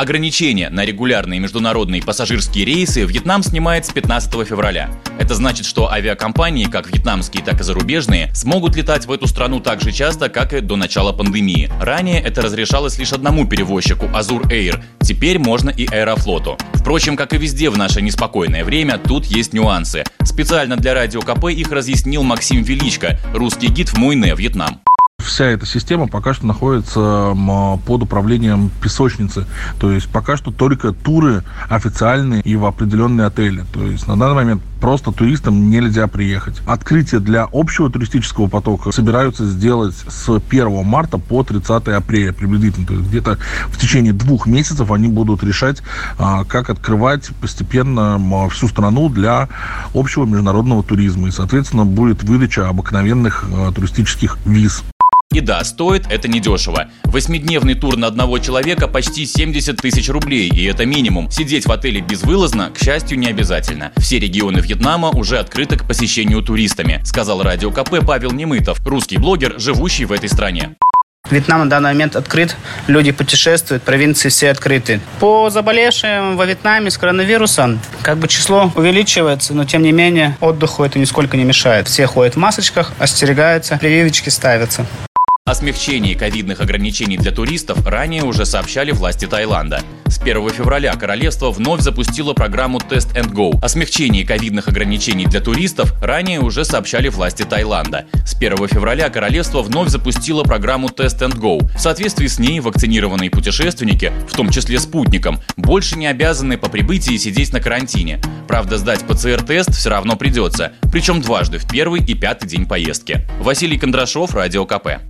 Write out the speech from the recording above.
Ограничения на регулярные международные пассажирские рейсы Вьетнам снимает с 15 февраля. Это значит, что авиакомпании, как вьетнамские, так и зарубежные, смогут летать в эту страну так же часто, как и до начала пандемии. Ранее это разрешалось лишь одному перевозчику – Azur Air. Теперь можно и Аэрофлоту. Впрочем, как и везде в наше неспокойное время, тут есть нюансы. Специально для Радио КП их разъяснил Максим Величко, русский гид в Муйне, Вьетнам вся эта система пока что находится под управлением песочницы. То есть пока что только туры официальные и в определенные отели. То есть на данный момент просто туристам нельзя приехать. Открытие для общего туристического потока собираются сделать с 1 марта по 30 апреля приблизительно. То есть где-то в течение двух месяцев они будут решать, а, как открывать постепенно всю страну для общего международного туризма. И, соответственно, будет выдача обыкновенных а, туристических виз. И да, стоит это недешево. Восьмидневный тур на одного человека почти 70 тысяч рублей, и это минимум. Сидеть в отеле безвылазно, к счастью, не обязательно. Все регионы Вьетнама уже открыты к посещению туристами, сказал радио КП Павел Немытов, русский блогер, живущий в этой стране. Вьетнам на данный момент открыт, люди путешествуют, провинции все открыты. По заболевшим во Вьетнаме с коронавирусом, как бы число увеличивается, но тем не менее отдыху это нисколько не мешает. Все ходят в масочках, остерегаются, прививочки ставятся. О смягчении ковидных ограничений для туристов ранее уже сообщали власти Таиланда. С 1 февраля королевство вновь запустило программу Test and Go. О смягчении ковидных ограничений для туристов ранее уже сообщали власти Таиланда. С 1 февраля королевство вновь запустило программу Test and Go. В соответствии с ней вакцинированные путешественники, в том числе спутником, больше не обязаны по прибытии сидеть на карантине. Правда, сдать ПЦР-тест все равно придется, причем дважды в первый и пятый день поездки. Василий Кондрашов, Радио КП.